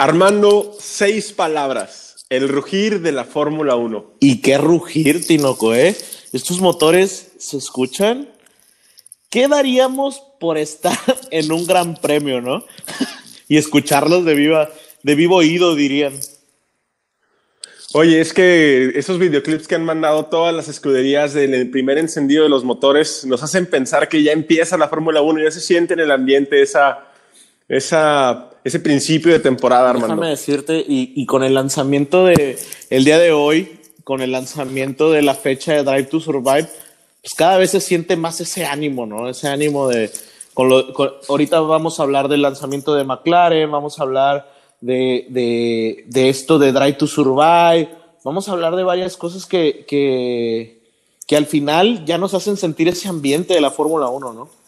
Armando, seis palabras. El rugir de la Fórmula 1. ¿Y qué rugir, Tinoco, eh? Estos motores se escuchan. ¿Qué daríamos por estar en un gran premio, no? y escucharlos de viva, de vivo oído, dirían. Oye, es que esos videoclips que han mandado todas las escuderías del primer encendido de los motores nos hacen pensar que ya empieza la Fórmula 1, ya se siente en el ambiente esa, esa, ese principio de temporada, Armando. Déjame decirte, y, y, con el lanzamiento de el día de hoy, con el lanzamiento de la fecha de Drive to Survive, pues cada vez se siente más ese ánimo, ¿no? Ese ánimo de... Con lo, con, ahorita vamos a hablar del lanzamiento de McLaren, vamos a hablar de, de, de, esto de Drive to Survive. Vamos a hablar de varias cosas que, que, que al final ya nos hacen sentir ese ambiente de la Fórmula 1, ¿no?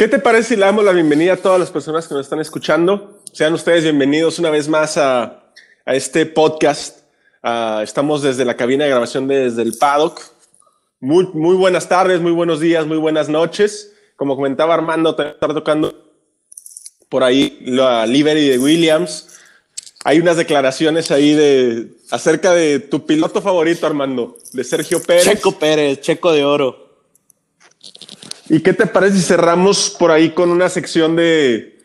¿Qué te parece si le damos la bienvenida a todas las personas que nos están escuchando? Sean ustedes bienvenidos una vez más a, este podcast. Uh, estamos desde la cabina de grabación de, desde el paddock. Muy, muy buenas tardes, muy buenos días, muy buenas noches. Como comentaba Armando, te está tocando por ahí la livery de Williams. Hay unas declaraciones ahí de acerca de tu piloto favorito, Armando, de Sergio Pérez. Checo Pérez, Checo de Oro. ¿Y qué te parece si cerramos por ahí con una sección de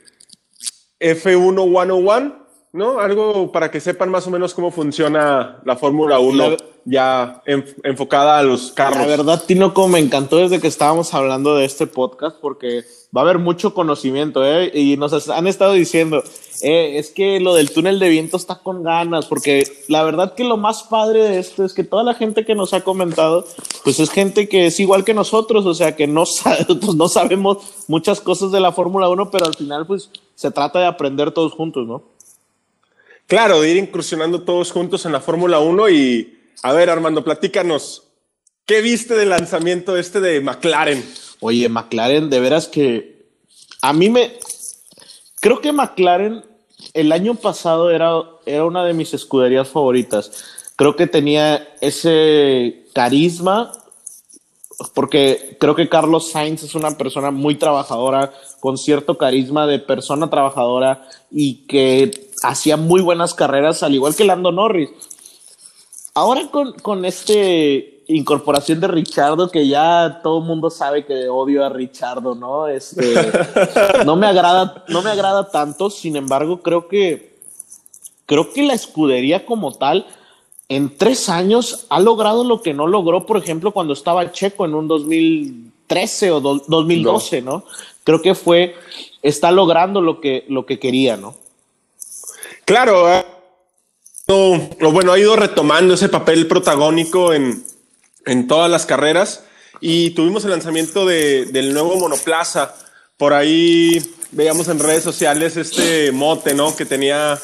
F1 101? ¿No? Algo para que sepan más o menos cómo funciona la Fórmula 1 la, ya en, enfocada a los carros. La verdad, Tinoco, me encantó desde que estábamos hablando de este podcast porque va a haber mucho conocimiento, ¿eh? Y nos han estado diciendo, eh, es que lo del túnel de viento está con ganas, porque la verdad que lo más padre de esto es que toda la gente que nos ha comentado, pues es gente que es igual que nosotros, o sea, que no, pues no sabemos muchas cosas de la Fórmula 1, pero al final, pues se trata de aprender todos juntos, ¿no? Claro, de ir incursionando todos juntos en la Fórmula 1 y, a ver, Armando, platícanos, ¿qué viste del lanzamiento este de McLaren? Oye, McLaren, de veras que a mí me... Creo que McLaren el año pasado era, era una de mis escuderías favoritas. Creo que tenía ese carisma, porque creo que Carlos Sainz es una persona muy trabajadora, con cierto carisma de persona trabajadora y que hacía muy buenas carreras, al igual que Lando Norris. Ahora con, con este incorporación de Richardo, que ya todo el mundo sabe que odio a Richardo, ¿no? Este, no me agrada, no me agrada tanto, sin embargo, creo que, creo que la escudería como tal, en tres años ha logrado lo que no logró, por ejemplo, cuando estaba Checo en un 2013 o do, 2012, no. ¿no? Creo que fue, está logrando lo que, lo que quería, ¿no? Claro, eh, no, bueno, ha ido retomando ese papel protagónico en, en todas las carreras y tuvimos el lanzamiento de, del nuevo monoplaza. Por ahí veíamos en redes sociales este mote, ¿no? Que tenía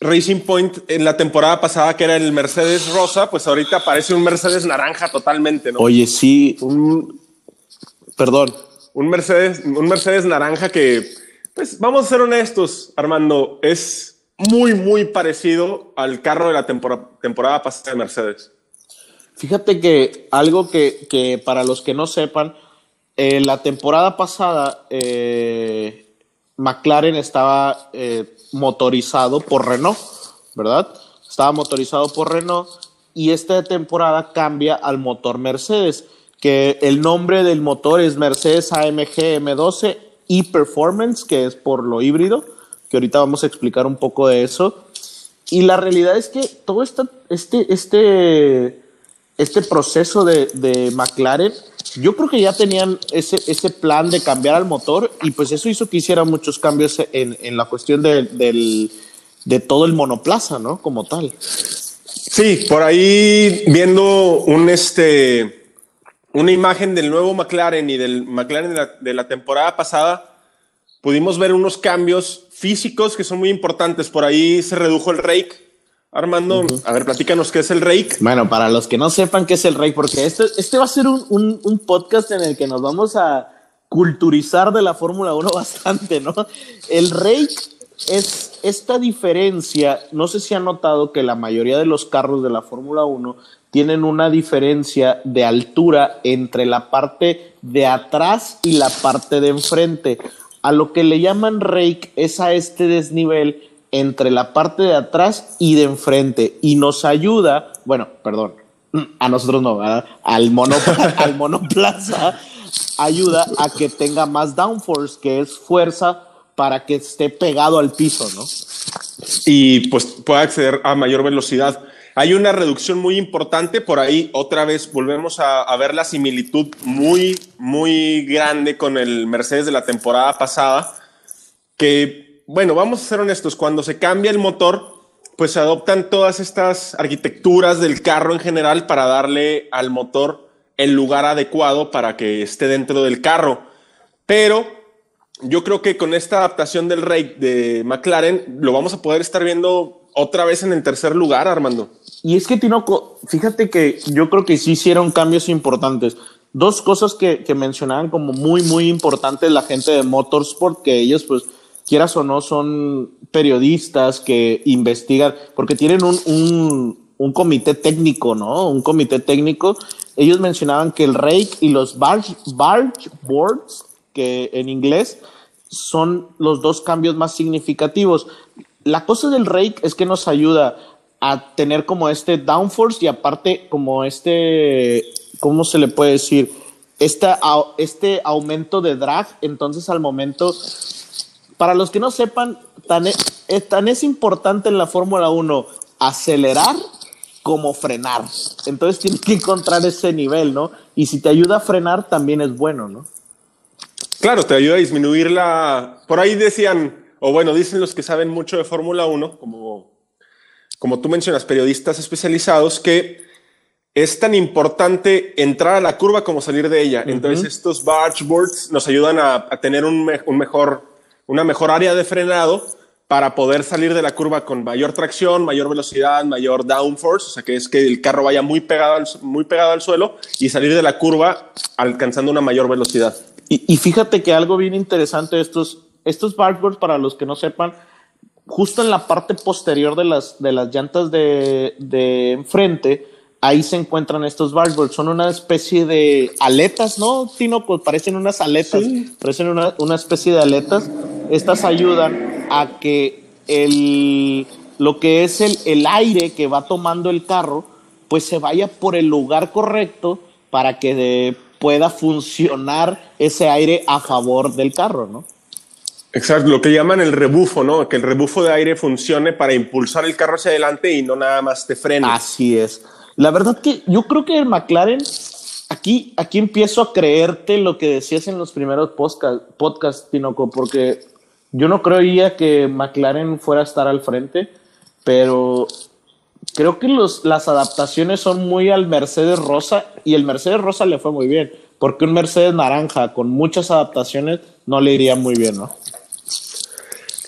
Racing Point en la temporada pasada, que era el Mercedes rosa, pues ahorita parece un Mercedes naranja totalmente, ¿no? Oye, sí, un... Perdón. Un Mercedes, un Mercedes naranja que, pues vamos a ser honestos, Armando, es muy, muy parecido al carro de la tempor temporada pasada de Mercedes. Fíjate que algo que, que para los que no sepan, eh, la temporada pasada eh, McLaren estaba eh, motorizado por Renault, ¿verdad? Estaba motorizado por Renault y esta temporada cambia al motor Mercedes, que el nombre del motor es Mercedes AMG M12 e-Performance, que es por lo híbrido, que ahorita vamos a explicar un poco de eso. Y la realidad es que todo este, este, este, este proceso de, de McLaren, yo creo que ya tenían ese, ese plan de cambiar al motor y pues eso hizo que hiciera muchos cambios en, en la cuestión de, del, de todo el monoplaza, ¿no? Como tal. Sí, por ahí viendo un este, una imagen del nuevo McLaren y del McLaren de la, de la temporada pasada, pudimos ver unos cambios físicos que son muy importantes. Por ahí se redujo el rake. Armando, uh -huh. a ver, platícanos qué es el rake. Bueno, para los que no sepan qué es el rake, porque este, este va a ser un, un, un podcast en el que nos vamos a culturizar de la Fórmula 1 bastante, ¿no? El rake es esta diferencia, no sé si han notado que la mayoría de los carros de la Fórmula 1 tienen una diferencia de altura entre la parte de atrás y la parte de enfrente a lo que le llaman rake es a este desnivel entre la parte de atrás y de enfrente y nos ayuda, bueno, perdón, a nosotros no, al, mono, al monoplaza ayuda a que tenga más downforce, que es fuerza para que esté pegado al piso, ¿no? Y pues pueda acceder a mayor velocidad. Hay una reducción muy importante, por ahí otra vez volvemos a, a, ver la similitud muy, muy grande con el Mercedes de la temporada pasada, que, bueno, vamos a ser honestos, cuando se cambia el motor, pues se adoptan todas estas arquitecturas del carro en general para darle al motor el lugar adecuado para que esté dentro del carro. Pero yo creo que con esta adaptación del rake de McLaren lo vamos a poder estar viendo otra vez en el tercer lugar, Armando. Y es que Tinoco, fíjate que yo creo que sí hicieron cambios importantes. Dos cosas que, que mencionaban como muy, muy importantes la gente de Motorsport, que ellos pues quieras o no, son periodistas que investigan, porque tienen un, un, comité técnico, ¿no? Un comité técnico. Ellos mencionaban que el rake y los barge, barge boards, que en inglés son los dos cambios más significativos. La cosa del rake es que nos ayuda a tener como este downforce y aparte como este, ¿cómo se le puede decir? Este, este aumento de drag, entonces al momento para los que no sepan, tan es, eh, tan es importante en la Fórmula 1 acelerar como frenar. Entonces tienes que encontrar ese nivel, ¿no? Y si te ayuda a frenar, también es bueno, ¿no? Claro, te ayuda a disminuir la... Por ahí decían, o bueno, dicen los que saben mucho de Fórmula 1, como, como tú mencionas, periodistas especializados, que es tan importante entrar a la curva como salir de ella. Entonces estos barge boards nos ayudan a, a tener un, un mejor una mejor área de frenado para poder salir de la curva con mayor tracción, mayor velocidad, mayor downforce, o sea que es que el carro vaya muy pegado al, muy pegado al suelo y salir de la curva alcanzando una mayor velocidad. Y, fíjate que algo bien interesante, estos, estos barboards, para los que no sepan, justo en la parte posterior de las, de las llantas de, de enfrente, ahí se encuentran estos barboards. Son una especie de aletas, ¿no, Tino? Pues parecen unas aletas, parecen una, una, especie de aletas. Estas ayudan a que el, lo que es el, el aire que va tomando el carro, pues se vaya por el lugar correcto para que de, pueda funcionar ese aire a favor del carro, ¿no? Exacto, lo que llaman el rebufo, ¿no? Que el rebufo de aire funcione para impulsar el carro hacia adelante y no nada más te frene. Así es. La verdad que yo creo que el McLaren, aquí, aquí empiezo a creerte lo que decías en los primeros podcasts, podcast, Tinoco, porque yo no creía que McLaren fuera a estar al frente, pero creo que los, las adaptaciones son muy al Mercedes Rosa y el Mercedes Rosa le fue muy bien, porque un Mercedes naranja con muchas adaptaciones no le iría muy bien, ¿no?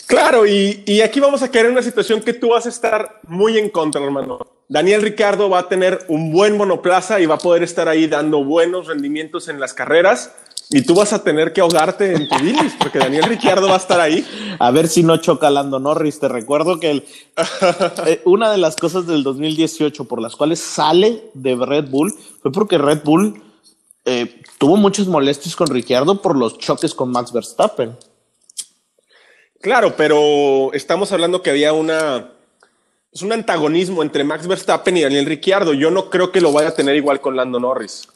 Claro, y, y aquí vamos a caer en una situación que tú vas a estar muy en contra, hermano. Daniel Ricardo va a tener un buen monoplaza y va a poder estar ahí dando buenos rendimientos en las carreras. Y tú vas a tener que ahogarte en tu bilis, porque Daniel Ricciardo va a estar ahí. A ver si no choca Lando Norris. Te recuerdo que el, eh, una de las cosas del 2018 por las cuales sale de Red Bull fue porque Red Bull eh, tuvo muchos molestios con Ricciardo por los choques con Max Verstappen. Claro, pero estamos hablando que había una, es un antagonismo entre Max Verstappen y Daniel Ricciardo. Yo no creo que lo vaya a tener igual con Lando Norris.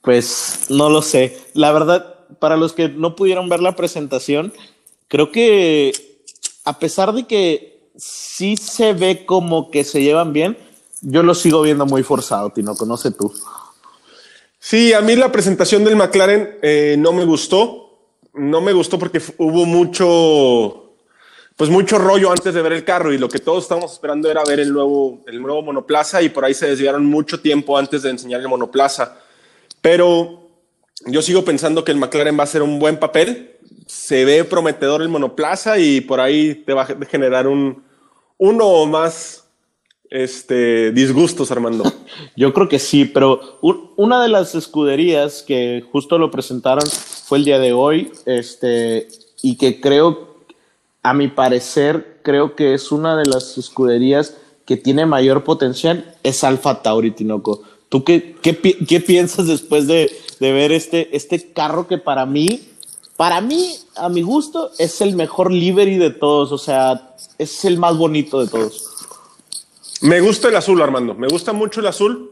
Pues no lo sé. La verdad, para los que no pudieron ver la presentación, creo que a pesar de que sí se ve como que se llevan bien, yo lo sigo viendo muy forzado, Tino, conoce tú. Sí, a mí la presentación del McLaren eh, no me gustó. No me gustó porque hubo mucho pues mucho rollo antes de ver el carro y lo que todos estábamos esperando era ver el nuevo, el nuevo monoplaza y por ahí se desviaron mucho tiempo antes de enseñar el monoplaza. Pero yo sigo pensando que el McLaren va a ser un buen papel. Se ve prometedor el monoplaza y por ahí te va a generar un uno o más este, disgustos, Armando. Yo creo que sí, pero una de las escuderías que justo lo presentaron fue el día de hoy, este, y que creo a mi parecer, creo que es una de las escuderías que tiene mayor potencial, es Alfa Tauri, Tinoco. ¿Tú qué, qué, qué piensas después de, de, ver este, este carro que para mí para mí, a mi gusto, es el mejor livery de todos. O sea, es el más bonito de todos. Me gusta el azul, Armando. Me gusta mucho el azul.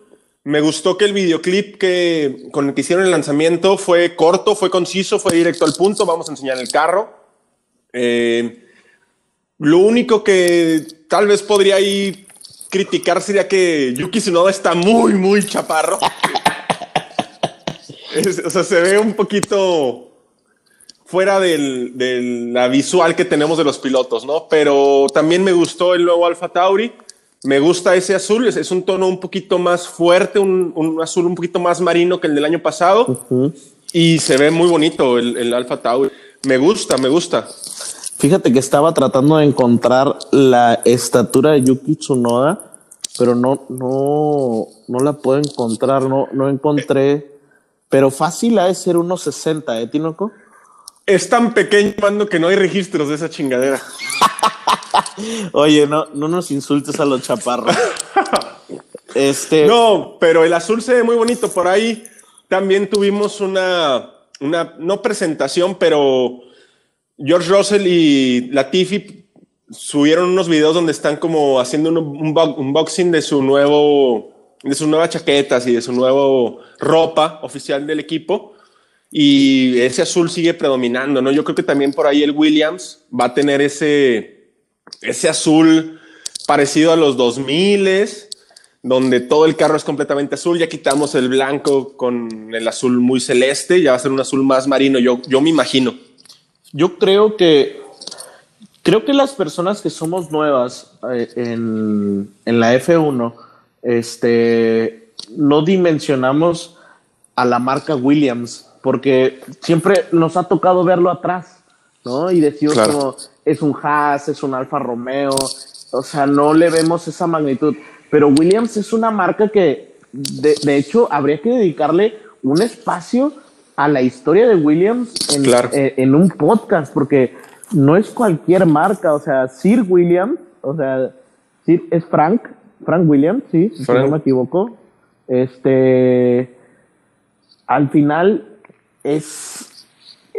Me gustó que el videoclip que, con el que hicieron el lanzamiento fue corto, fue conciso, fue directo al punto. Vamos a enseñar el carro. Eh, lo único que tal vez podría ahí criticar sería que Yuki Tsunoda está muy, muy chaparro. o sea, se ve un poquito fuera de la visual que tenemos de los pilotos, ¿no? Pero también me gustó el nuevo Alfa Tauri. Me gusta ese azul, es, un tono un poquito más fuerte, un, azul un poquito más marino que el del año pasado. Y se ve muy bonito el, el Alfa Tauri. Me gusta, me gusta. Fíjate que estaba tratando de encontrar la estatura de Yuki Tsunoda, pero no, no, no la puedo encontrar, no, no encontré. Pero fácil ha de ser unos 60, ¿eh, Tinoco? Es tan pequeño, mando, que no hay registros de esa chingadera. Oye, no, no nos insultes a los chaparros. este. No, pero el azul se ve muy bonito. Por ahí también tuvimos una, una no presentación, pero George Russell y Latifi subieron unos videos donde están como haciendo un, unboxing de su nuevo, de sus nuevas chaquetas y de su nuevo ropa oficial del equipo. Y ese azul sigue predominando, ¿no? Yo creo que también por ahí el Williams va a tener ese, ese azul parecido a los 2000 donde todo el carro es completamente azul. Ya quitamos el blanco con el azul muy celeste, ya va a ser un azul más marino, yo, yo me imagino. Yo creo que creo que las personas que somos nuevas eh, en, la F1, este, no dimensionamos a la marca Williams, porque siempre nos ha tocado verlo atrás, ¿no? Y decir como es un Haas, es un Alfa Romeo, o sea, no le vemos esa magnitud. Pero Williams es una marca que, de, de hecho, habría que dedicarle un espacio a la historia de Williams eh, en, un podcast, porque no es cualquier marca, o sea, Sir Williams, o sea, Sir es Frank, Frank Williams, sí, si no me equivoco. Este, al final es,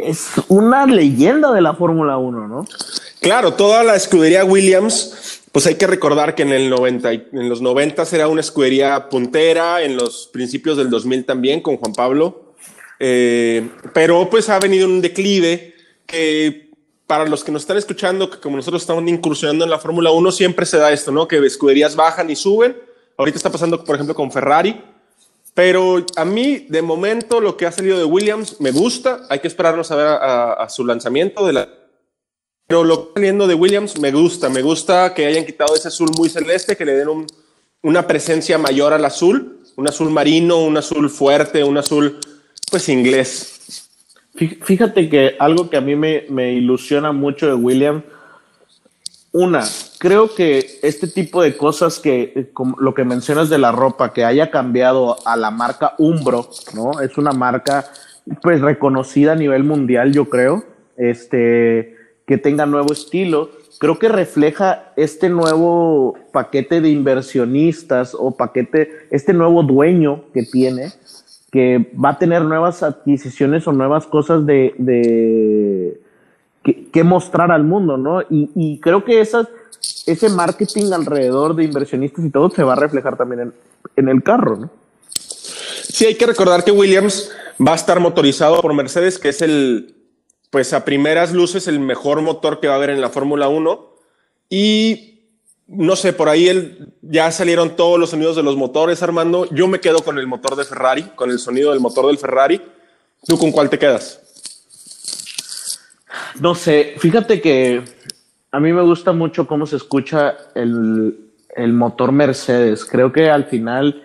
es una leyenda de la Fórmula 1, ¿no? Claro, toda la escudería Williams, pues hay que recordar que en, el 90, en los 90 era una escudería puntera, en los principios del 2000 también con Juan Pablo. Eh, pero pues ha venido un declive que para los que nos están escuchando, que como nosotros estamos incursionando en la Fórmula 1, siempre se da esto, ¿no? Que escuderías bajan y suben. Ahorita está pasando, por ejemplo, con Ferrari. Pero a mí, de momento, lo que ha salido de Williams me gusta. Hay que esperarnos a ver a, su lanzamiento. De la... Pero lo que está saliendo de Williams me gusta. Me gusta que hayan quitado ese azul muy celeste, que le den una presencia mayor al azul. Un azul marino, un azul fuerte, un azul pues inglés. Fíjate que algo que a mí me, ilusiona mucho de William, una, creo que este tipo de cosas que, como lo que mencionas de la ropa, que haya cambiado a la marca Umbro, ¿no? Es una marca pues reconocida a nivel mundial, yo creo, este, que tenga nuevo estilo, creo que refleja este nuevo paquete de inversionistas o paquete, este nuevo dueño que tiene, que va a tener nuevas adquisiciones o nuevas cosas de, de que, mostrar al mundo, ¿no? Y, creo que esas, ese marketing alrededor de inversionistas y todo se va a reflejar también en, en el carro, ¿no? Sí, hay que recordar que Williams va a estar motorizado por Mercedes, que es el, pues a primeras luces, el mejor motor que va a haber en la Fórmula 1. Y no sé, por ahí el, ya salieron todos los sonidos de los motores, Armando. Yo me quedo con el motor de Ferrari, con el sonido del motor del Ferrari. ¿Tú con cuál te quedas? No sé, fíjate que a mí me gusta mucho cómo se escucha el, el motor Mercedes. Creo que al final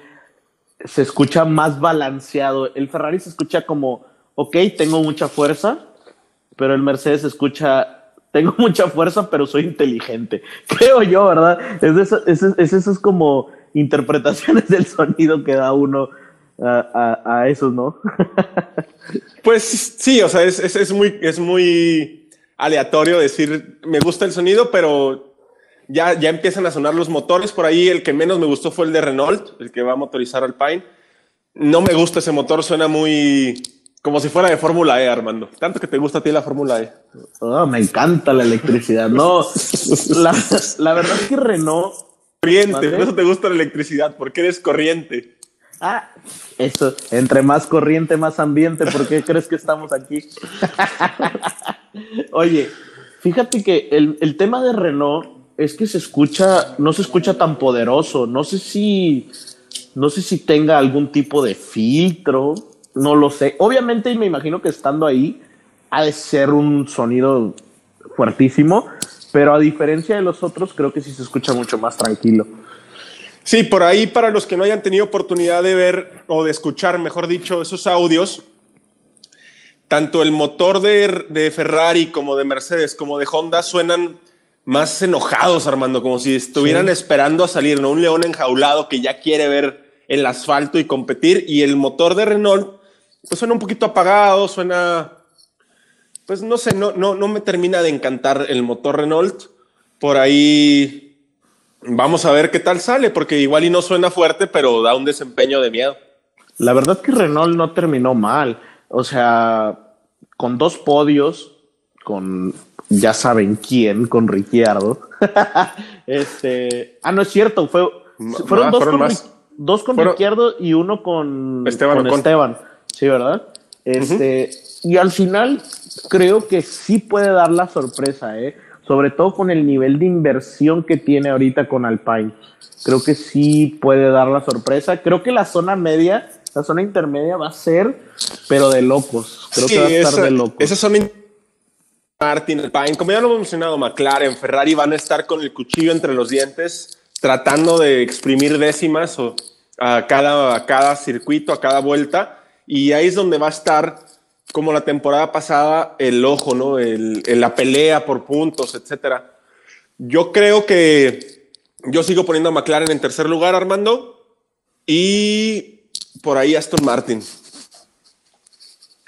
se escucha más balanceado. El Ferrari se escucha como, ok, tengo mucha fuerza, pero el Mercedes se escucha tengo mucha fuerza, pero soy inteligente. Creo yo, ¿verdad? Es, es, esas como interpretaciones del sonido que da uno a, a, esos, ¿no? pues sí, o sea, es, es, muy, es muy aleatorio decir, me gusta el sonido, pero ya, ya empiezan a sonar los motores. Por ahí el que menos me gustó fue el de Renault, el que va a motorizar al Pine. No me gusta ese motor, suena muy Como si fuera de Fórmula E, Armando. Tanto que te gusta a ti la Fórmula E. Oh, me encanta la electricidad. No, la, la verdad es que Renault. Corriente, por eso te gusta la electricidad, porque eres corriente. Ah, eso, entre más corriente, más ambiente. ¿Por qué crees que estamos aquí? Oye, fíjate que el, el tema de Renault es que se escucha, no se escucha tan poderoso. No sé si, no sé si tenga algún tipo de filtro no lo sé. Obviamente me imagino que estando ahí ha de ser un sonido fuertísimo, pero a diferencia de los otros creo que sí se escucha mucho más tranquilo. Sí, por ahí para los que no hayan tenido oportunidad de ver o de escuchar, mejor dicho, esos audios, tanto el motor de, de Ferrari como de Mercedes como de Honda suenan más enojados, Armando, como si estuvieran esperando a salir, ¿no? Un león enjaulado que ya quiere ver el asfalto y competir, y el motor de Renault pues suena un poquito apagado, suena, pues no sé, no, no, no me termina de encantar el motor Renault. Por ahí vamos a ver qué tal sale, porque igual y no suena fuerte, pero da un desempeño de miedo. La verdad que Renault no terminó mal, o sea, con dos podios, con ya saben quién, con Ricciardo. este, ah, no es cierto, fue, fueron, dos, con, dos, con, Ricciardo y uno con Esteban. Con Esteban. Sí, ¿verdad? Este, Y al final creo que sí puede dar la sorpresa, ¿eh? Sobre todo con el nivel de inversión que tiene ahorita con Alpine. Creo que sí puede dar la sorpresa. Creo que la zona media, la zona intermedia va a ser, pero de locos. Creo que va a estar de locos. Esa zona Martin, Alpine, como ya lo hemos mencionado, McLaren, Ferrari van a estar con el cuchillo entre los dientes, tratando de exprimir décimas o a cada, a cada circuito, a cada vuelta y ahí es donde va a estar, como la temporada pasada, el ojo, ¿no? El, la pelea por puntos, etcétera. Yo creo que yo sigo poniendo a McLaren en tercer lugar, Armando, y por ahí Aston Martin.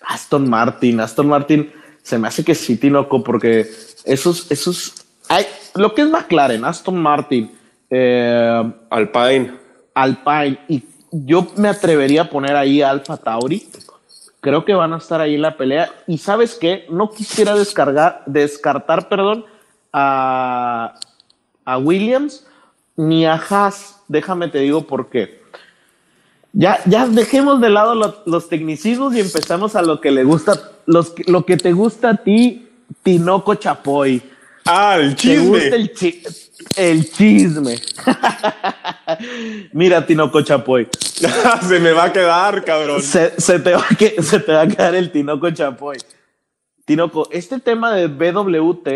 Aston Martin, Aston Martin, se me hace que sí, Tinoco, porque esos, esos, hay, lo que es McLaren, Aston Martin, eh, Alpine, Alpine y yo me atrevería a poner ahí Alfa Tauri. Creo que van a estar ahí en la pelea. Y sabes qué, no quisiera descartar, perdón, a, a Williams ni a Haas. Déjame te digo por qué. Ya, ya dejemos de lado los tecnicismos y empezamos a lo que le gusta, los, lo que te gusta a ti, Tinoco Chapoy. Ah, el chisme. ¿Te gusta el, el chisme. Mira, Tinoco Chapoy. se me va a quedar, cabrón. Se, te va a se te va a quedar el Tinoco Chapoy. Tinoco, este tema de BWT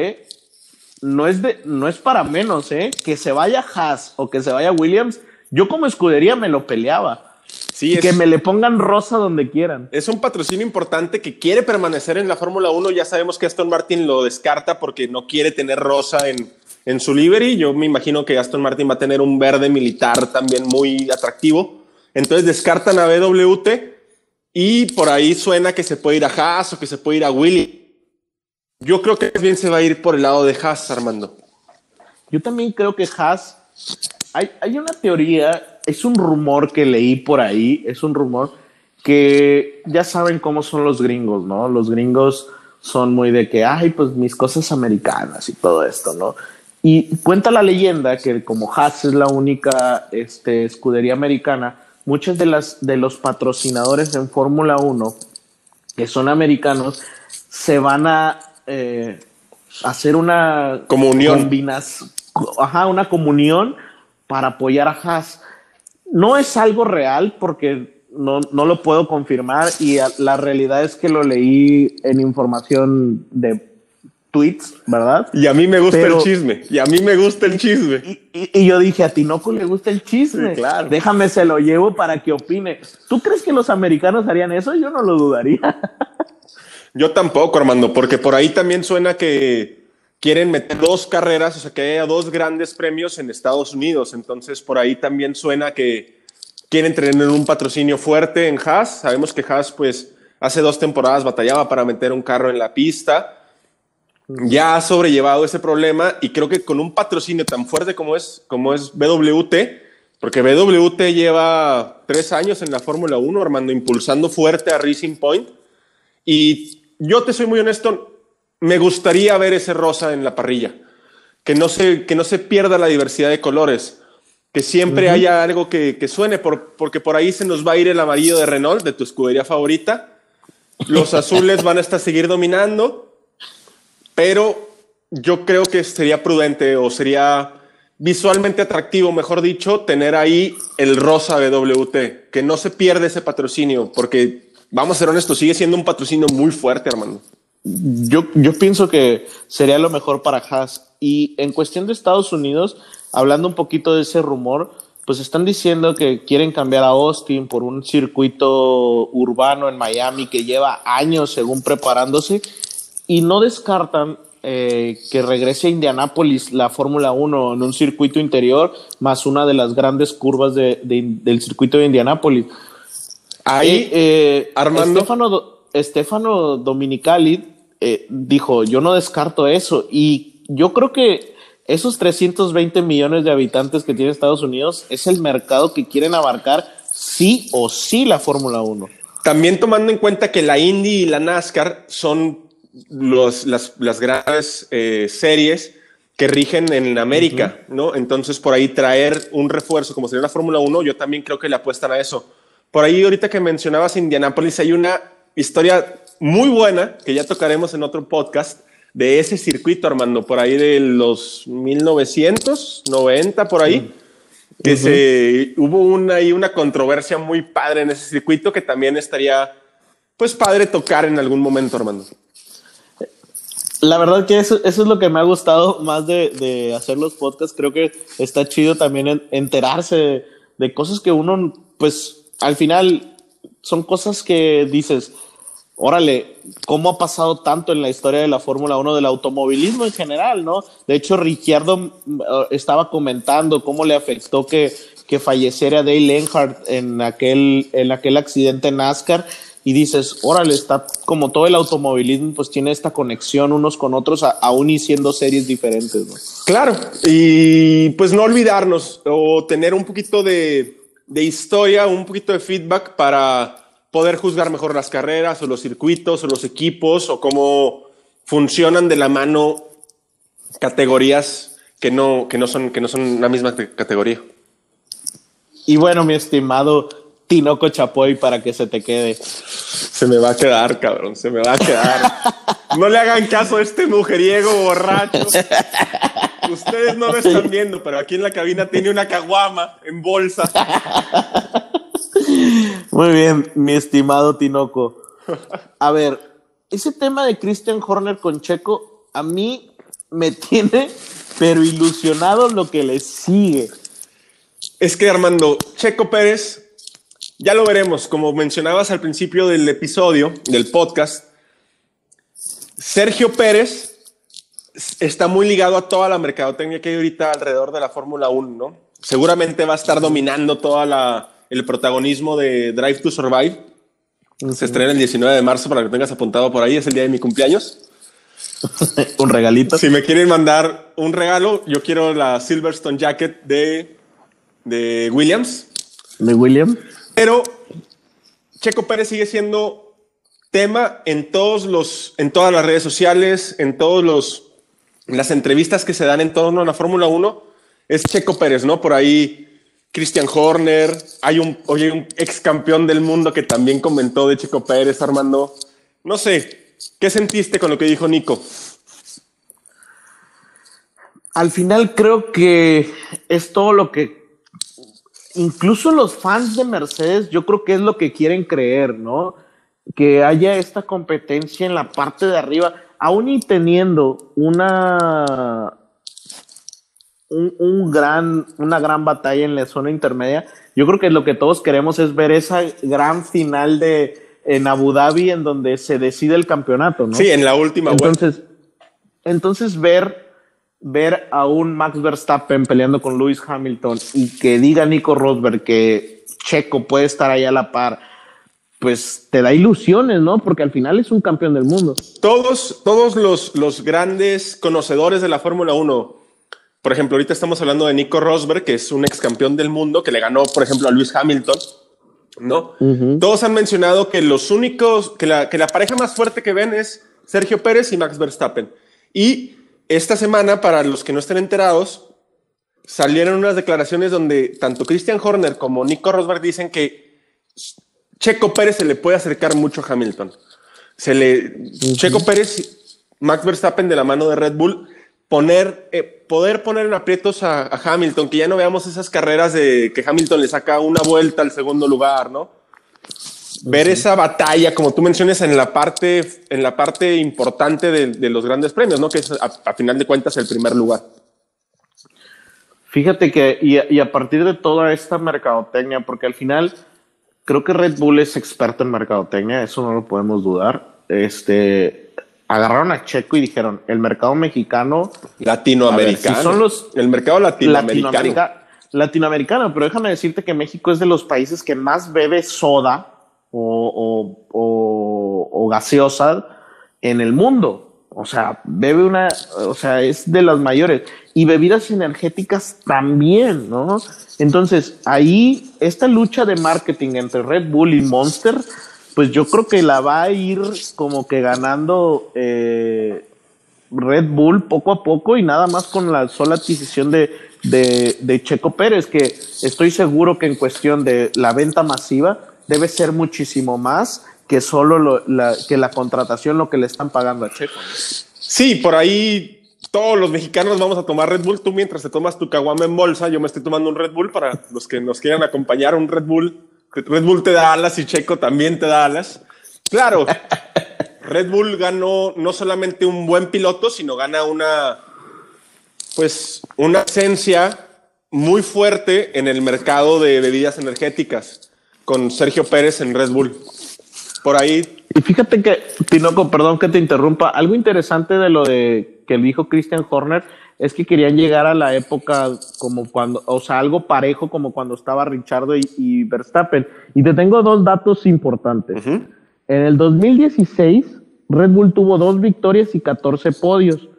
no es, de, no es para menos, ¿eh? Que se vaya Haas o que se vaya Williams, yo como escudería me lo peleaba. Sí, que me le pongan rosa donde quieran. Es un patrocinio importante que quiere permanecer en la Fórmula 1. Ya sabemos que Aston Martin lo descarta porque no quiere tener rosa en, en su livery. Yo me imagino que Aston Martin va a tener un verde militar también muy atractivo. Entonces descartan a BWT y por ahí suena que se puede ir a Haas o que se puede ir a Willy. Yo creo que bien se va a ir por el lado de Haas, Armando. Yo también creo que Haas. Hay, hay una teoría, es un rumor que leí por ahí, es un rumor que ya saben cómo son los gringos, ¿no? Los gringos son muy de que, ay, pues mis cosas americanas y todo esto, ¿no? Y cuenta la leyenda que como Haas es la única este, escudería americana, muchos de, las, de los patrocinadores en Fórmula 1 que son americanos se van a eh, hacer una comunión. Ajá, una comunión para apoyar a Haas. No es algo real porque no, no lo puedo confirmar y la realidad es que lo leí en información de tweets, ¿verdad? Y a mí me gusta el chisme. Y a mí me gusta el chisme. Y, yo dije, a Tinoco le gusta el chisme. claro. Déjame se lo llevo para que opine. ¿Tú crees que los americanos harían eso? Yo no lo dudaría. Yo tampoco, Armando, porque por ahí también suena que quieren meter dos carreras, o sea, que haya dos grandes premios en Estados Unidos. Entonces, por ahí también suena que quieren tener un patrocinio fuerte en Haas. Sabemos que Haas, pues, hace dos temporadas batallaba para meter un carro en la pista ya ha sobrellevado ese problema y creo que con un patrocinio tan fuerte como es, como es BWT, porque BWT lleva tres años en la Fórmula 1, Armando, impulsando fuerte a Racing Point. Y yo te soy muy honesto, me gustaría ver ese rosa en la parrilla, que no se, que no se pierda la diversidad de colores, que siempre haya algo que, que suene, por, porque por ahí se nos va a ir el amarillo de Renault, de tu escudería favorita. Los azules van a estar seguir dominando, pero yo creo que sería prudente o sería visualmente atractivo, mejor dicho, tener ahí el rosa de WT, que no se pierda ese patrocinio, porque vamos a ser honestos, sigue siendo un patrocinio muy fuerte, hermano. Yo, yo pienso que sería lo mejor para Haas. Y en cuestión de Estados Unidos, hablando un poquito de ese rumor, pues están diciendo que quieren cambiar a Austin por un circuito urbano en Miami que lleva años según preparándose y no descartan eh, que regrese a Indianápolis la Fórmula 1 en un circuito interior más una de las grandes curvas de, del circuito de Indianápolis. Ahí, eh, eh, Armando. Estefano, Estefano Dominicali eh, dijo, yo no descarto eso. Y yo creo que esos 320 millones de habitantes que tiene Estados Unidos es el mercado que quieren abarcar sí o sí la Fórmula 1. También tomando en cuenta que la Indy y la NASCAR son los, las, las grandes eh, series que rigen en América, ¿no? Entonces, por ahí traer un refuerzo como sería la Fórmula 1, yo también creo que le apuestan a eso. Por ahí, ahorita que mencionabas Indianápolis, hay una historia muy buena que ya tocaremos en otro podcast de ese circuito, Armando, por ahí de los 1990, por ahí, que se, hubo una, una controversia muy padre en ese circuito que también estaría, pues, padre tocar en algún momento, Armando. La verdad que eso, eso es lo que me ha gustado más de, hacer los podcasts. Creo que está chido también enterarse de, de cosas que uno, pues, al final son cosas que dices, órale, ¿cómo ha pasado tanto en la historia de la Fórmula 1 del automovilismo en general, no? De hecho, Ricciardo mm, eh, estaba comentando cómo le afectó que, que falleciera Dale Earnhardt en aquel, en aquel accidente en NASCAR y dices, órale, está como todo el automovilismo, pues tiene esta conexión unos con otros, aún y siendo series diferentes, ¿no? Claro, y pues no olvidarnos o tener un poquito de de historia, un poquito de feedback para poder juzgar mejor las carreras o los circuitos o los equipos o cómo funcionan de la mano categorías que no, que no, son, que no son la misma categoría. Y bueno, mi estimado Tinoco Chapoy, para que se te quede. Se me va a quedar, cabrón, se me va a quedar. No le hagan caso a este mujeriego borracho. Ustedes no lo están viendo, pero aquí en la cabina tiene una caguama en bolsa. Muy bien, mi estimado Tinoco. A ver, ese tema de Christian Horner con Checo, a mí me tiene, pero ilusionado lo que le sigue. Es que Armando, Checo Pérez, ya lo veremos, como mencionabas al principio del episodio, del podcast, Sergio Pérez está muy ligado a toda la mercadotecnia que hay ahorita alrededor de la Fórmula 1, ¿no? Seguramente va a estar dominando todo el protagonismo de Drive to Survive. Se estrena el 19 de marzo para que tengas apuntado por ahí, es el día de mi cumpleaños. un regalito. Si me quieren mandar un regalo, yo quiero la Silverstone Jacket de, de Williams. De Williams. Pero Checo Pérez sigue siendo tema en todos los, en todas las redes sociales, en todos los las entrevistas que se dan en torno a la Fórmula 1 es Checo Pérez, ¿no? Por ahí Christian Horner, hay un, oye, un ex campeón del mundo que también comentó de Checo Pérez, Armando. No sé, ¿qué sentiste con lo que dijo Nico? Al final creo que es todo lo que incluso los fans de Mercedes, yo creo que es lo que quieren creer, ¿no? Que haya esta competencia en la parte de arriba aún y teniendo una, un, gran, una gran batalla en la zona intermedia, yo creo que lo que todos queremos es ver esa gran final de en Abu Dhabi en donde se decide el campeonato, ¿no? Sí, en la última entonces, Entonces ver, ver a un Max Verstappen peleando con Lewis Hamilton y que diga Nico Rosberg que Checo puede estar ahí a la par, pues te da ilusiones, ¿no? Porque al final es un campeón del mundo. Todos, todos los, los grandes conocedores de la Fórmula 1, por ejemplo, ahorita estamos hablando de Nico Rosberg, que es un ex campeón del mundo, que le ganó, por ejemplo, a Lewis Hamilton. ¿no? Todos han mencionado que los únicos, que la, que la pareja más fuerte que ven es Sergio Pérez y Max Verstappen. Y esta semana, para los que no estén enterados, salieron unas declaraciones donde tanto Christian Horner como Nico Rosberg dicen que Checo Pérez se le puede acercar mucho a Hamilton. Se le, Checo Pérez, Max Verstappen de la mano de Red Bull, poner, eh, poder poner en aprietos a, Hamilton, que ya no veamos esas carreras de que Hamilton le saca una vuelta al segundo lugar, ¿no? Ver esa batalla, como tú mencionas, en la parte, en la parte importante de, los grandes premios, ¿no? Que es a, final de cuentas el primer lugar. Fíjate que, y, a partir de toda esta mercadotecnia, porque al final creo que Red Bull es experto en mercadotecnia, eso no lo podemos dudar. Este, agarraron a Checo y dijeron, el mercado mexicano... Latinoamericano. son los... El mercado latinoamericano. latinoamericano, pero déjame decirte que México es de los países que más bebe soda o, o, gaseosa en el mundo. O sea, bebe una, o sea, es de las mayores. Y bebidas energéticas también, ¿no? Entonces, ahí, esta lucha de marketing entre Red Bull y Monster pues yo creo que la va a ir como que ganando eh, Red Bull poco a poco y nada más con la sola adquisición de, de, Checo Pérez, que estoy seguro que en cuestión de la venta masiva debe ser muchísimo más que solo la, que la contratación, lo que le están pagando a Checo. Sí, por ahí todos los mexicanos vamos a tomar Red Bull. Tú mientras te tomas tu caguama en bolsa, yo me estoy tomando un Red Bull para los que nos quieran acompañar, un Red Bull Red Bull te da alas y Checo también te da alas. Claro, Red Bull ganó no solamente un buen piloto, sino gana una, pues, una esencia muy fuerte en el mercado de bebidas energéticas con Sergio Pérez en Red Bull. Por ahí. Y fíjate que, Tinoco, perdón que te interrumpa, algo interesante de lo de que dijo Christian Horner es que querían llegar a la época como cuando, o sea, algo parejo como cuando estaba Richardo y, Verstappen. Y te tengo dos datos importantes. En el 2016, Red Bull tuvo dos victorias y 14 podios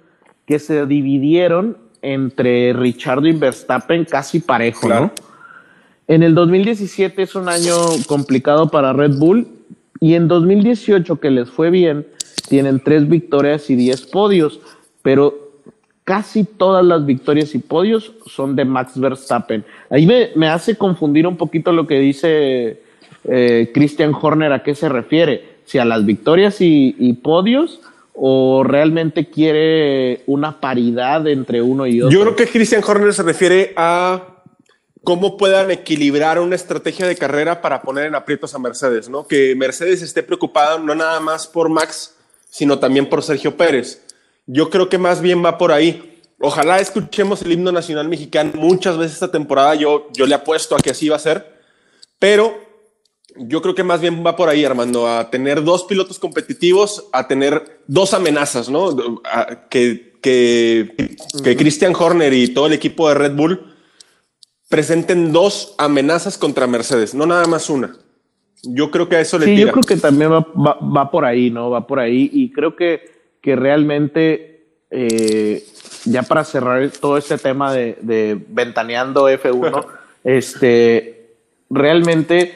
que se dividieron entre Richardo y Verstappen casi parejo, ¿no? En el 2017 es un año complicado para Red Bull y en 2018 que les fue bien, tienen tres victorias y 10 podios, pero casi todas las victorias y podios son de Max Verstappen. Ahí me, hace confundir un poquito lo que dice eh, Christian Horner, a qué se refiere, si a las victorias y, podios o realmente quiere una paridad entre uno y otro. Yo creo que Christian Horner se refiere a cómo puedan equilibrar una estrategia de carrera para poner en aprietos a Mercedes, ¿no? Que Mercedes esté preocupada no nada más por Max, sino también por Sergio Pérez yo creo que más bien va por ahí. Ojalá escuchemos el himno nacional mexicano muchas veces esta temporada. Yo, yo le apuesto a que así va a ser. Pero yo creo que más bien va por ahí, Armando, a tener dos pilotos competitivos, a tener dos amenazas, ¿no? que, que, que Christian Horner y todo el equipo de Red Bull presenten dos amenazas contra Mercedes, no nada más una. Yo creo que a eso le sí, Yo creo que también va, va por ahí, ¿no? Va por ahí. Y creo que que realmente, eh, ya para cerrar todo este tema de, ventaneando F1, este, realmente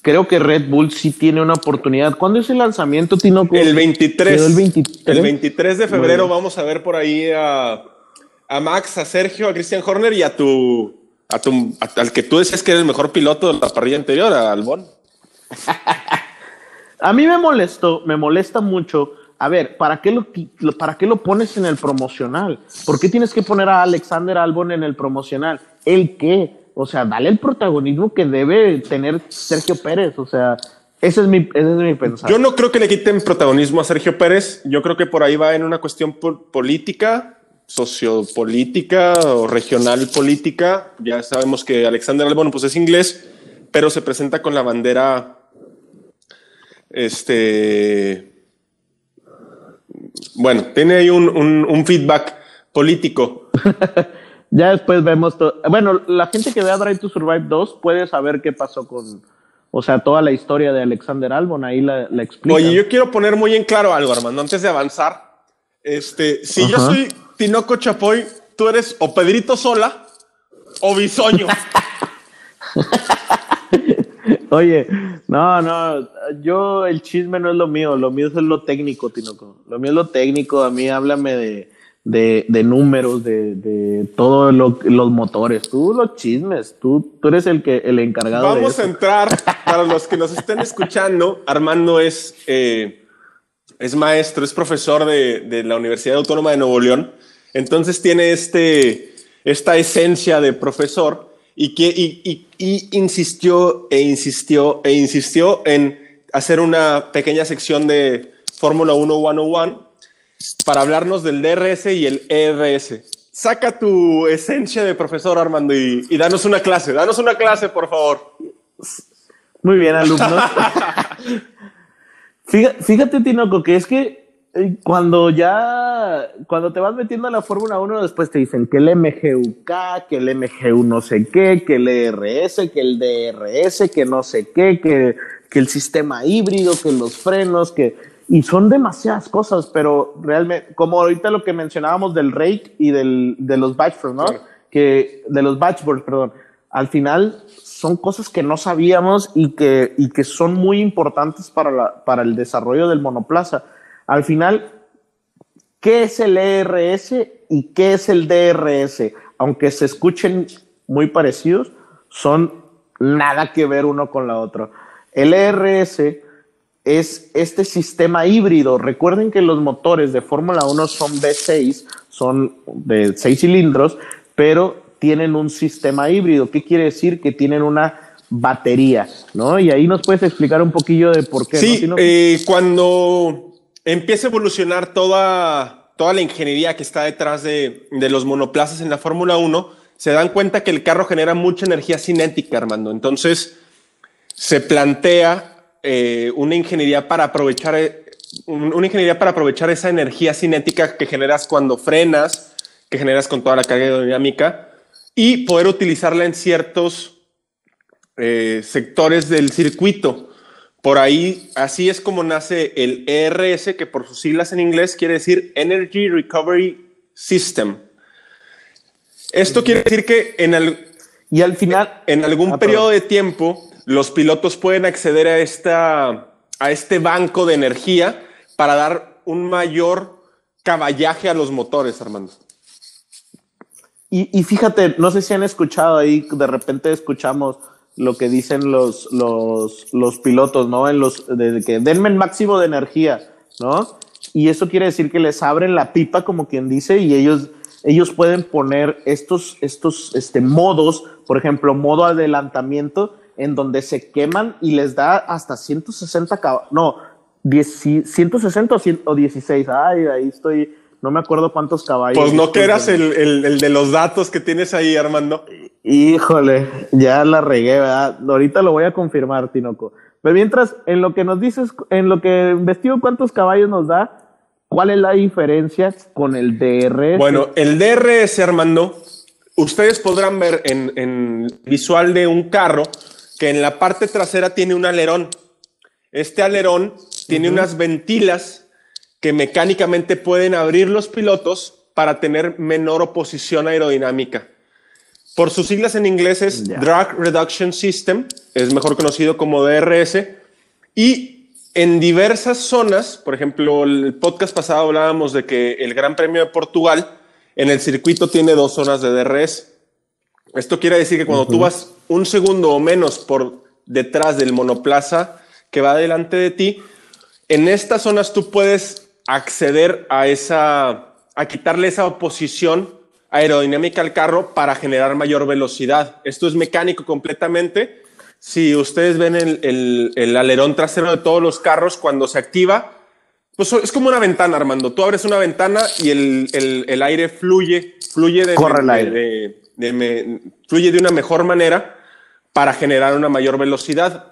creo que Red Bull sí tiene una oportunidad. ¿Cuándo es el lanzamiento, Tino? El 23. El 23, el 23 de febrero vamos a ver por ahí a, Max, a Sergio, a Christian Horner y a tu, a tu al que tú decías que eres el mejor piloto de la parrilla anterior, a Albon. a mí me molestó, me molesta mucho a ver, ¿para qué lo, ¿para qué lo pones en el promocional? ¿Por qué tienes que poner a Alexander Albon en el promocional? ¿El qué? O sea, dale el protagonismo que debe tener Sergio Pérez. O sea, ese es mi, ese es mi pensar. Yo no creo que le quiten protagonismo a Sergio Pérez. Yo creo que por ahí va en una cuestión política, sociopolítica o regional política. Ya sabemos que Alexander Albon pues es inglés, pero se presenta con la bandera este bueno, tiene ahí un, feedback político. ya después vemos todo. Bueno, la gente que vea Drive to Survive 2 puede saber qué pasó con, o sea, toda la historia de Alexander Albon, ahí la, la explica. Oye, yo quiero poner muy en claro algo, Armando, antes de avanzar. Este, si yo soy Tinoco Chapoy, tú eres o Pedrito Sola o Bisoño. Oye, no, no, yo el chisme no es lo mío, lo mío es lo técnico, Tinoco. Lo mío es lo técnico, a mí háblame de, de, de números, de, de todos los motores. Tú los chismes, tú, tú eres el, que, el encargado. Vamos a entrar, para los que nos estén escuchando, Armando es, eh, es maestro, es profesor de, de la Universidad Autónoma de Nuevo León. Entonces tiene este, esta esencia de profesor y, que, y, y, insistió e insistió e insistió en hacer una pequeña sección de Fórmula 1 101 para hablarnos del DRS y el ERS. Saca tu esencia de profesor, Armando, y, y danos una clase. Danos una clase, por favor. Muy bien, alumnos. fíjate, Tinoco, que es que cuando ya, cuando te vas metiendo a la Fórmula 1, después te dicen que el MGUK, que el MGU no sé qué, que el ERS, que el DRS, que no sé qué, que, que el sistema híbrido, que los frenos, que y son demasiadas cosas, pero realmente, como ahorita lo que mencionábamos del rake y del, de los batchboards, ¿no? Que, de los batchboards, perdón. Al final son cosas que no sabíamos y que, y que son muy importantes para, la, para el desarrollo del monoplaza. Al final, ¿qué es el ERS y qué es el DRS? Aunque se escuchen muy parecidos, son nada que ver uno con la otra. El ERS es este sistema híbrido. Recuerden que los motores de Fórmula 1 son V6, son de seis cilindros, pero tienen un sistema híbrido. ¿Qué quiere decir? Que tienen una batería, ¿no? Y ahí nos puedes explicar un poquillo de por qué. Sí, eh, cuando empieza a evolucionar toda, toda la ingeniería que está detrás de, de los monoplazas en la Fórmula 1, se dan cuenta que el carro genera mucha energía cinética, Armando. Entonces, se plantea eh, una ingeniería para aprovechar eh, una ingeniería para aprovechar esa energía cinética que generas cuando frenas, que generas con toda la carga aerodinámica y poder utilizarla en ciertos eh, sectores del circuito. Por ahí, así es como nace el ERS, que por sus siglas en inglés quiere decir Energy Recovery System. Esto quiere decir que en, el, y al final, en algún ah, periodo de tiempo los pilotos pueden acceder a, esta, a este banco de energía para dar un mayor caballaje a los motores, Armando. Y, fíjate, no sé si han escuchado ahí, de repente escuchamos lo que dicen los, los, los pilotos, ¿no? En los, de que denme el máximo de energía, ¿no? Y eso quiere decir que les abren la pipa, como quien dice, y ellos, ellos pueden poner estos, estos este, modos, por ejemplo, modo adelantamiento, en donde se queman y les da hasta 160 caballos, no, 160 o 16, ay, ahí estoy, no me acuerdo cuántos caballos. Pues no que eras el, el, de los datos que tienes ahí, Armando. Híjole, ya la regué, ¿verdad? Ahorita lo voy a confirmar, Tinoco. Pero mientras, en lo que nos dices, en lo que investigo cuántos caballos nos da, ¿cuál es la diferencia con el DRS? Bueno, el DRS, Armando, ustedes podrán ver en, en visual de un carro, que en la parte trasera tiene un alerón. Este alerón tiene unas ventilas que mecánicamente pueden abrir los pilotos para tener menor oposición aerodinámica. Por sus siglas en inglés es Drag Reduction System, es mejor conocido como DRS, y en diversas zonas, por ejemplo, el podcast pasado hablábamos de que el Gran Premio de Portugal en el circuito tiene dos zonas de DRS. Esto quiere decir que cuando tú vas un segundo o menos por detrás del monoplaza que va delante de ti, en estas zonas tú puedes acceder a esa, a quitarle esa oposición aerodinámica al carro para generar mayor velocidad. Esto es mecánico completamente. Si ustedes ven el, el, alerón trasero de todos los carros, cuando se activa, pues es como una ventana, Armando. Tú abres una ventana y el, el aire fluye, fluye de, Corre el aire fluye de una mejor manera para generar una mayor velocidad.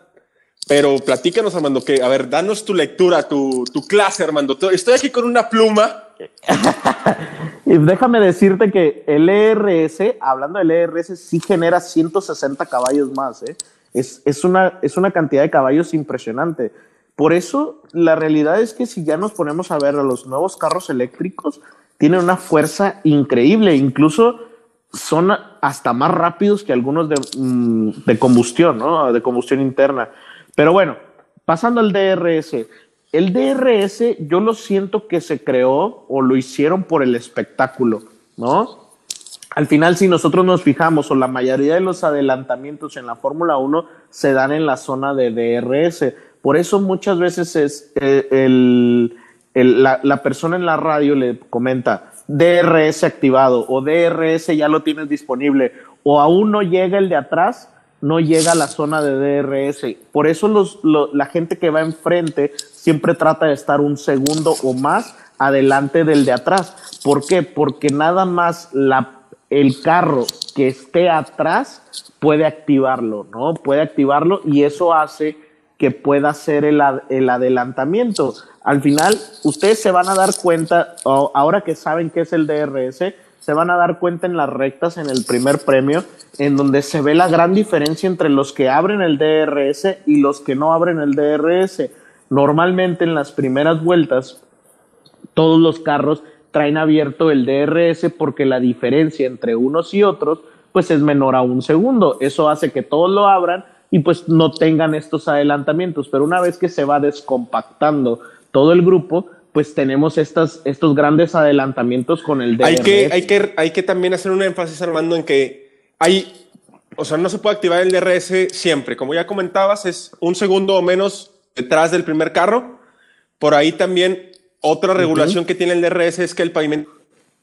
Pero platícanos, Armando, que, a ver, danos tu lectura, tu, tu clase, Armando. Estoy aquí con una pluma. y déjame decirte que el ERS, hablando del ERS, sí genera 160 caballos más. ¿eh? Es, es, una, es una cantidad de caballos impresionante. Por eso, la realidad es que si ya nos ponemos a ver a los nuevos carros eléctricos, tienen una fuerza increíble. Incluso son hasta más rápidos que algunos de, mm, de combustión, ¿no? De combustión interna. Pero bueno, pasando al DRS. El DRS yo lo siento que se creó o lo hicieron por el espectáculo, ¿no? Al final, si nosotros nos fijamos, o la mayoría de los adelantamientos en la Fórmula 1 se dan en la zona de DRS. Por eso muchas veces es eh, el, la, la persona en la radio le comenta DRS activado o DRS ya lo tienes disponible o aún no llega el de atrás, no llega a la zona de DRS. Por eso los, la gente que va enfrente siempre trata de estar un segundo o más adelante del de atrás. ¿Por qué? Porque nada más la el carro que esté atrás puede activarlo, ¿no? Puede activarlo y eso hace que pueda hacer el, el adelantamiento. Al final, ustedes se van a dar cuenta, ahora que saben qué es el DRS, se van a dar cuenta en las rectas en el primer premio, en donde se ve la gran diferencia entre los que abren el DRS y los que no abren el DRS. Normalmente en las primeras vueltas, todos los carros traen abierto el DRS porque la diferencia entre unos y otros pues es menor a un segundo. Eso hace que todos lo abran y pues no tengan estos adelantamientos. Pero una vez que se va descompactando todo el grupo, pues tenemos estas, estos grandes adelantamientos con el DRS. Hay que, hay, que, hay que también hacer un énfasis, Armando, en que hay, o sea, no se puede activar el DRS siempre. Como ya comentabas, es un segundo o menos detrás del primer carro. Por ahí también otra regulación que tiene el DRS es que el pavimento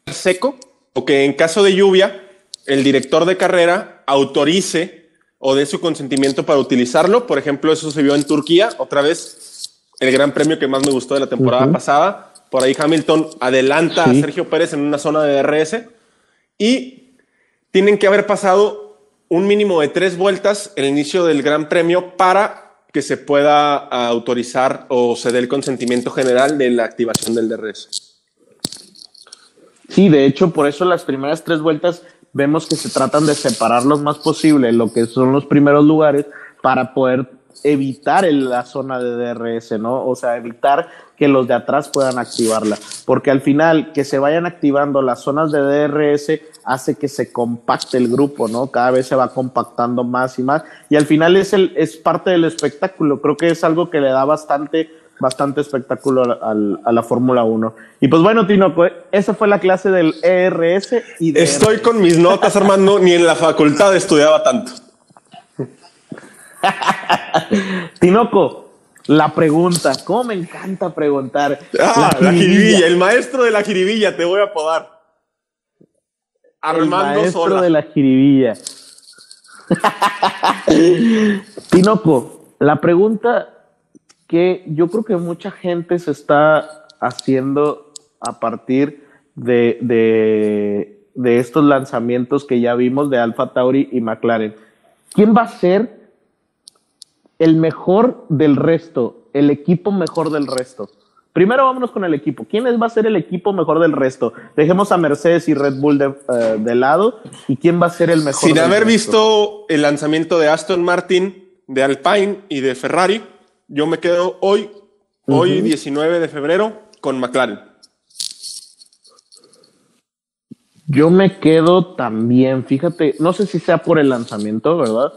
es seco o que en caso de lluvia el director de carrera autorice o dé su consentimiento para utilizarlo. Por ejemplo, eso se vio en Turquía, otra vez el gran premio que más me gustó de la temporada pasada. Por ahí Hamilton adelanta a Sergio Pérez en una zona de DRS y tienen que haber pasado un mínimo de tres vueltas el inicio del gran premio para que se pueda autorizar o se dé el consentimiento general de la activación del DRS. Sí, de hecho, por eso las primeras tres vueltas vemos que se tratan de separar lo más posible lo que son los primeros lugares para poder evitar la zona de DRS, ¿no? O sea, evitar que los de atrás puedan activarla. Porque al final, que se vayan activando las zonas de DRS hace que se compacte el grupo, ¿no? Cada vez se va compactando más y más. Y al final es, el, es parte del espectáculo. Creo que es algo que le da bastante, bastante espectáculo a la Fórmula 1. Y pues bueno, Tino, esa fue la clase del ERS. Estoy con mis notas, Armando, ni en la facultad estudiaba tanto. Tinoco, la pregunta, ¿cómo me encanta preguntar? Ah, la, jiribilla. el maestro de la jiribilla, te voy a apodar. Armando el maestro de la jiribilla. Tinoco, la pregunta que yo creo que mucha gente se está haciendo a partir de, de, de estos lanzamientos que ya vimos de Alfa Tauri y McLaren. ¿Quién va a ser el mejor del resto, el equipo mejor del resto. Primero vámonos con el equipo. ¿Quién va a ser el equipo mejor del resto? Dejemos a Mercedes y Red Bull de, eh, lado. ¿Y quién va a ser el mejor? Sin haber visto el lanzamiento de Aston Martin, de Alpine y de Ferrari, yo me quedo hoy, hoy 19 de febrero, con McLaren. Yo me quedo también, fíjate, no sé si sea por el lanzamiento, ¿verdad?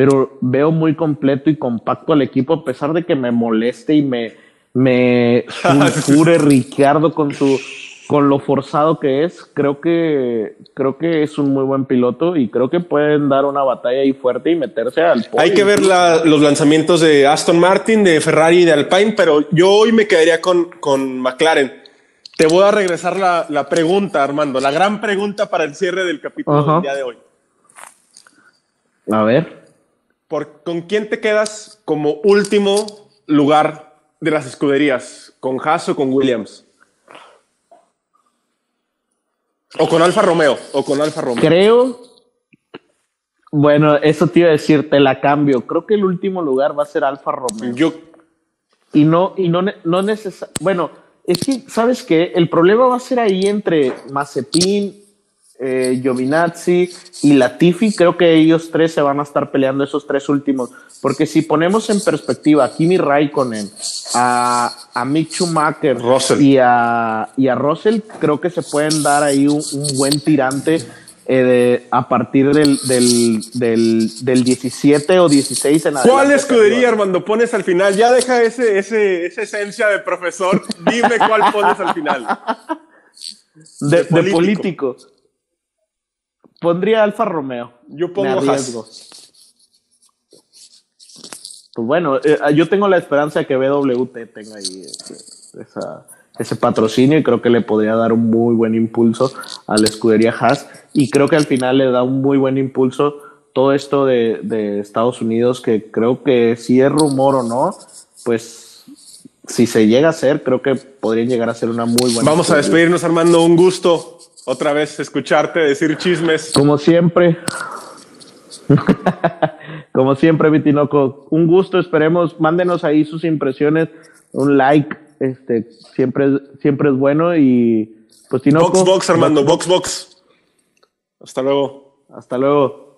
Pero veo muy completo y compacto al equipo, a pesar de que me moleste y me, me sulfure Ricardo con su con lo forzado que es, creo que creo que es un muy buen piloto y creo que pueden dar una batalla ahí fuerte y meterse al podio. Hay que ver los lanzamientos de Aston Martin, de Ferrari y de Alpine, pero yo hoy me quedaría con, con McLaren. Te voy a regresar la, la, pregunta, Armando, la gran pregunta para el cierre del capítulo del día de hoy. A ver. ¿Con quién te quedas como último lugar de las escuderías? ¿Con Haas o con Williams? O con Alfa Romeo, o con Alfa Romeo. Creo, bueno, eso te iba a decir, te la cambio. Creo que el último lugar va a ser Alfa Romeo. Yo. Y no, y no, no necesariamente. Bueno, es que, ¿sabes qué? El problema va a ser ahí entre Mazepin eh, Giovinazzi y Latifi, creo que ellos tres se van a estar peleando esos tres últimos. Porque si ponemos en perspectiva a Kimi Raikkonen, a, a Mick Schumacher Y, a, y a Russell, creo que se pueden dar ahí un, buen tirante eh, a partir del, del, del, 17 o 16 en adelante. ¿Cuál escudería, Armando, pones al final? Ya deja ese, ese, esa esencia de profesor. Dime cuál pones al final. De, político. Pondría Alfa Romeo. Yo pongo Pues bueno, eh, yo tengo la esperanza de que BWT tenga ahí esa ese patrocinio y creo que le podría dar un muy buen impulso a la escudería Haas. Y creo que al final le da un muy buen impulso todo esto de, Estados Unidos que creo que si es rumor o no, pues si se llega a hacer, creo que podrían llegar a ser una muy buena. Vamos a despedirnos Armando, un gusto otra vez escucharte decir chismes. Como siempre. Como siempre, Vitinoco, un gusto, esperemos, mándenos ahí sus impresiones, un like, este, siempre, siempre es bueno y pues Tinoco. Box, box, Armando, box, box. Hasta luego. Hasta luego.